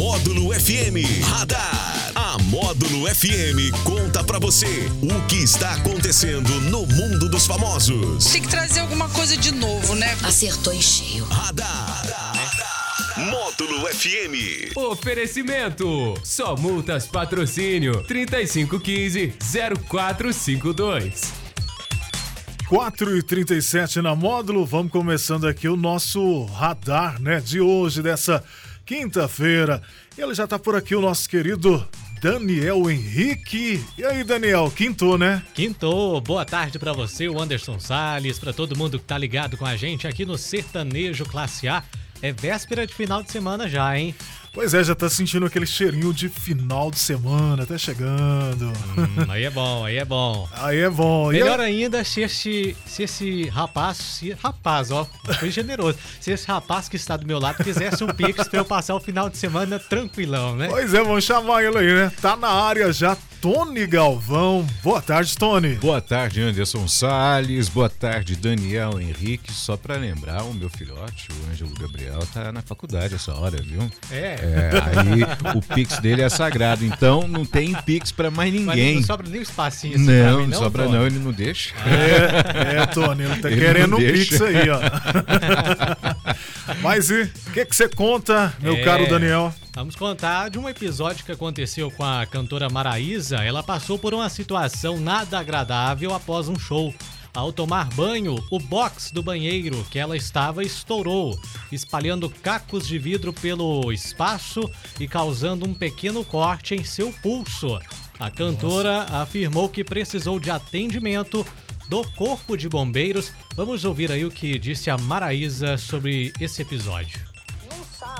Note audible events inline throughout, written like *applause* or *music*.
Módulo FM Radar. A Módulo FM conta pra você o que está acontecendo no mundo dos famosos. Tem que trazer alguma coisa de novo, né? Acertou em cheio. Radar. Módulo FM. Oferecimento: Só Multas Patrocínio 3515 0452. 4 e 37 na módulo, vamos começando aqui o nosso radar, né, de hoje, dessa quinta-feira. Ele já tá por aqui, o nosso querido Daniel Henrique. E aí, Daniel, quintou, né? Quintou, boa tarde para você, o Anderson Salles, para todo mundo que tá ligado com a gente aqui no Sertanejo Classe A. É véspera de final de semana já, hein? Pois é, já tá sentindo aquele cheirinho de final de semana, até chegando. Hum, aí é bom, aí é bom. Aí é bom. Melhor ainda se esse, se esse rapaz, se, rapaz, ó, foi generoso. Se esse rapaz que está do meu lado fizesse um pix pra eu passar o final de semana tranquilão, né? Pois é, vamos chamar ele aí, né? Tá na área já, Tony Galvão. Boa tarde, Tony. Boa tarde, Anderson Salles. Boa tarde, Daniel Henrique. Só para lembrar, o meu filhote, o Ângelo Gabriel, tá na faculdade essa hora, viu? É. É, aí o Pix dele é sagrado, então não tem Pix para mais ninguém. Mas não sobra nem um espacinho assim não, mim, não, não sobra Tony? não, ele não deixa. É, é, Tony, ele tá Ele querendo um pix aí, ó. *laughs* Mas e o que que você conta, meu É. caro Daniel? Vamos contar de um episódio que aconteceu com a cantora Maraísa. Ela passou por uma situação nada agradável após um show. Ao tomar banho, o box do banheiro que ela estava estourou, espalhando cacos de vidro pelo espaço e causando um pequeno corte em seu pulso. A cantora afirmou que precisou de atendimento do Corpo de Bombeiros. Vamos ouvir aí o que disse a Maraísa sobre esse episódio.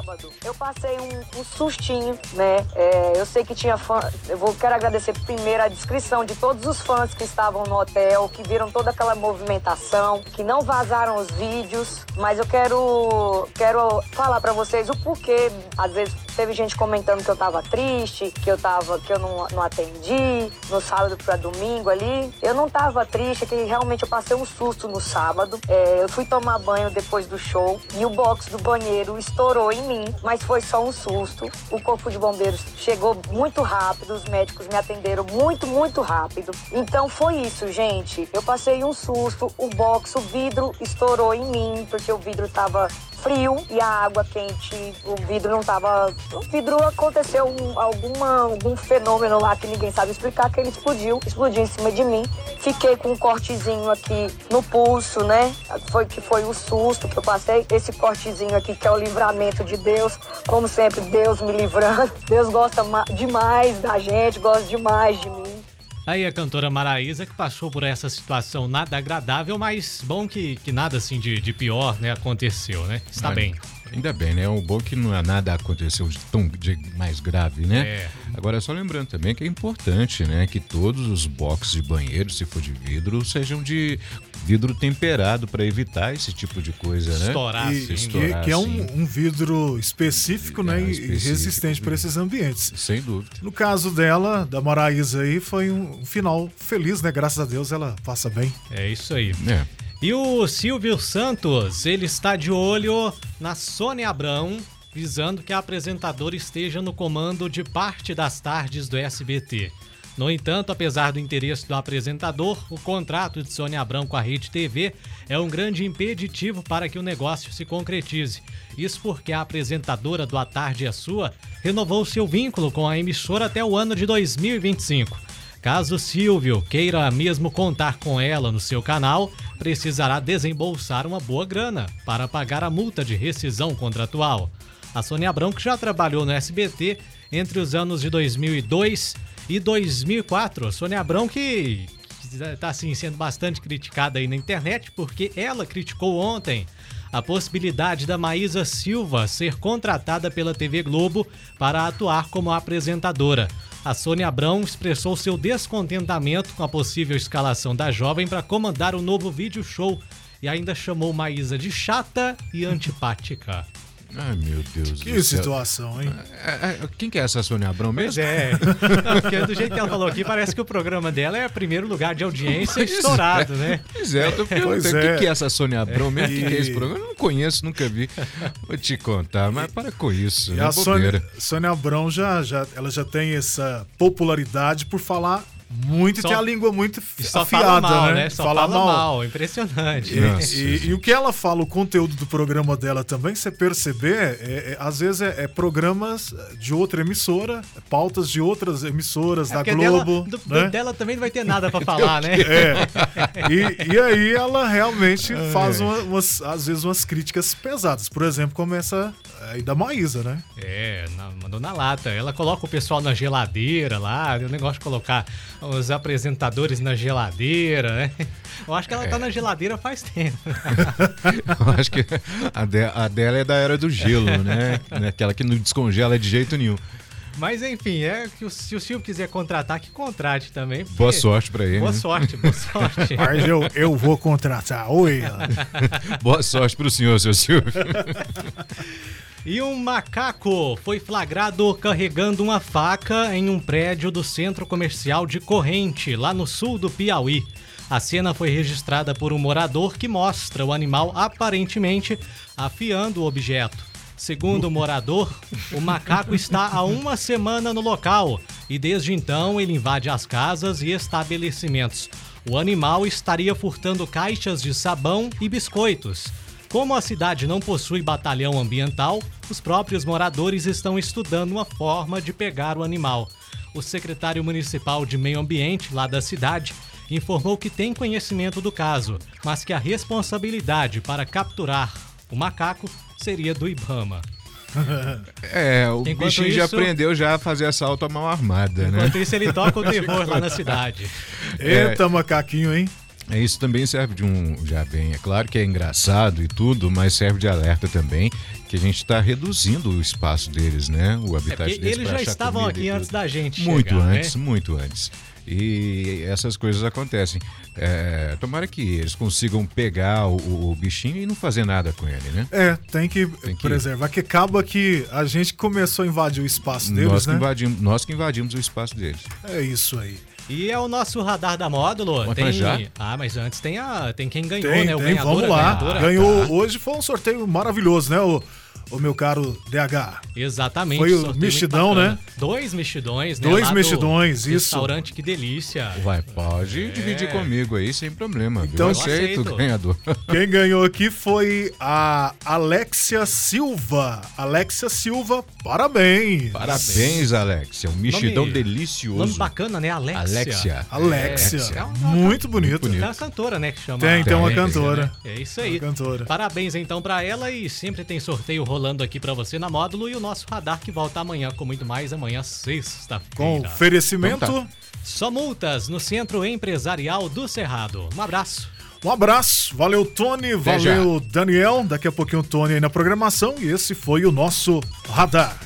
Sábado, eu passei um, um sustinho, né? É, eu sei que tinha fã. Eu vou, quero agradecer primeiro a descrição de todos os fãs que estavam no hotel, que viram toda aquela movimentação, que não vazaram os vídeos. Mas eu quero, quero falar pra vocês o porquê. Às vezes teve gente comentando que eu tava triste, que eu tava, que eu não, não atendi no sábado pra domingo ali. Eu não tava triste, é que realmente eu passei um susto no sábado. É, eu fui tomar banho depois do show e o box do banheiro estourou em mim, mas foi só um susto. O corpo de bombeiros chegou muito rápido, os médicos me atenderam muito, muito rápido. Então foi isso, gente. Eu passei um susto, o box, o vidro estourou em mim, porque o vidro tava frio e a água quente, o vidro não tava. O vidro aconteceu um- alguma, algum fenômeno lá que ninguém sabe explicar, que ele explodiu, explodiu em cima de mim. Fiquei com um cortezinho aqui no pulso, né? Foi que foi o susto que eu passei. Esse cortezinho aqui que é o livramento de Deus. Como sempre, Deus me livrando. Deus gosta ma- demais da gente, gosta demais de mim. Aí a cantora Maraísa que passou por essa situação nada agradável, mas bom que, que nada assim de, de pior, né, aconteceu, né? Está Olha, bem. Ainda bem, né? O bom é que não é nada aconteceu de tão de mais grave, né? É. Agora, só lembrando também que é importante, né? Que todos os boxes de banheiro, se for de vidro, sejam de vidro temperado para evitar esse tipo de coisa, né? Estourar, E- sim. que, estourar, que é um, um vidro específico, né? É, e- específico. E resistente para esses ambientes. Sem dúvida. No caso dela, da Maraísa aí, foi um final feliz, né? Graças a Deus ela passa bem. É isso aí. É. E o Silvio Santos, ele está de olho na Sônia Abrão, visando que a apresentadora esteja no comando de parte das tardes do SBT. No entanto, apesar do interesse do apresentador, o contrato de Sônia Abrão com a Rede TV é um grande impeditivo para que o negócio se concretize. Isso porque a apresentadora do A Tarde é Sua renovou seu vínculo com a emissora até o ano de 2025. Caso Silvio queira mesmo contar com ela no seu canal, precisará desembolsar uma boa grana para pagar a multa de rescisão contratual. A Sônia Abrão, que já trabalhou no SBT entre os anos de 2002 e 2004. A Sônia está assim, sendo bastante criticada aí na internet porque ela criticou ontem a possibilidade da Maísa Silva ser contratada pela TV Globo para atuar como apresentadora. A Sônia Abrão expressou seu descontentamento com a possível escalação da jovem para comandar o novo vídeo show e ainda chamou Maísa de chata e antipática. Ai, meu Deus Que do céu. situação, hein? É, é, quem que é essa Sônia Abrão Pois mesmo? é. Não, *laughs* porque do jeito que ela falou aqui, parece que o programa dela é primeiro lugar de audiência estourado, né? Pois é, eu tô Pois perguntando o é. que, que é essa Sônia Abrão mesmo? O que, que é esse E- programa? Eu não conheço, nunca vi. Vou te contar, mas para com isso. E é a Sônia. Sônia Abrão já, já, ela já tem essa popularidade por falar muito Só- tem a língua muito só afiada, fala mal, né? né? Só fala, mal. Impressionante. E, Nossa, e- e o que ela fala, o conteúdo do programa dela também, você perceber, é- é- às vezes é, é programas de outra emissora, pautas de outras emissoras É da Globo. Dela, do- né? dela também não vai ter nada pra falar, né? *laughs* É. E, e aí ela realmente É. faz uma- umas, às vezes umas críticas pesadas. Por exemplo, como essa aí da Maísa, né? É, na- mandou na lata. Ela coloca o pessoal na geladeira lá, o negócio de colocar os apresentadores na geladeira, né? *laughs* Eu acho que ela tá na geladeira faz tempo. *laughs* Eu acho que a, de- a dela é da era do gelo, né? Aquela que não descongela de jeito nenhum. Mas enfim, é que o- se o Silvio quiser contratar, que contrate também. porque- Boa sorte pra ele. Boa né? sorte, boa sorte. *laughs* Mas eu, eu vou contratar. Oi. Boa sorte pro senhor, seu Silvio. E um macaco foi flagrado carregando uma faca em um prédio do centro comercial de Corrente, lá no sul do Piauí. A cena foi registrada por um morador que mostra o animal aparentemente afiando o objeto. Segundo o morador, o macaco está há uma semana no local e desde então ele invade as casas e estabelecimentos. O animal estaria furtando caixas de sabão e biscoitos. Como a cidade não possui batalhão ambiental, os próprios moradores estão estudando uma forma de pegar o animal. O secretário municipal de Meio Ambiente, lá da cidade, informou que tem conhecimento do caso, mas que a responsabilidade para capturar o macaco seria do Ibama. *laughs* É, o Enquanto bichinho já isso- aprendeu já a fazer assalto à mão armada, né? Enquanto isso, ele toca o *laughs* terror lá na cidade. Eita, macaquinho, hein? É, Isso também serve de um. Já bem, é claro que é engraçado e tudo, mas serve de alerta também que a gente está reduzindo o espaço deles, né? O É habitat porque deles. eles já estavam aqui antes da gente Muito chegar, né? antes, muito antes. E essas coisas acontecem. É, tomara que eles consigam pegar o, o bichinho e não fazer nada com ele, né? É, tem que, Tem que- preservar, que acaba que a gente começou a invadir o espaço deles, nós, que né? invadimos, nós que invadimos o espaço deles. É isso aí. E é o nosso radar da módulo. Mas tem... já? Ah, mas antes tem, a... tem quem ganhou, Tem, né? O tem, ganhador, vamos lá. Ganhou. Hoje foi um sorteio maravilhoso, né, o, o meu caro DH? Exatamente. Foi o mexidão, né? Dois mexidões, né? Dois lá do mexidões, isso. Restaurante, que delícia. Vai, pode dividir comigo aí sem problema. Então- eu aceito, aceito. ganhador. *laughs* Quem ganhou aqui foi a Alexia Silva. Alexia Silva, parabéns. Parabéns, Alex. É um mexidão Nome- delicioso. Nome bacana, né? Alexia. Alexia. Alexia. É uma- Muito bonito. bonito. Tem uma cantora, né? Que chama Tem, tem uma Alexia, cantora. né? É isso aí. Uma cantora. Parabéns então pra ela e sempre tem sorteio rolando aqui pra você na módulo e o nosso radar que volta amanhã com muito mais amanhã Com sexta-feira. oferecimento. Então Só multas no Centro Empresarial do Cerrado. Um abraço. Um abraço, valeu Tony, valeu Daniel. Daqui a pouquinho o Tony aí na programação e esse foi o nosso radar.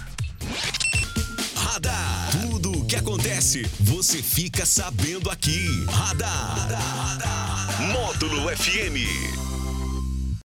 Radar. Tudo o que acontece, você fica sabendo aqui. Radar. Módulo FM.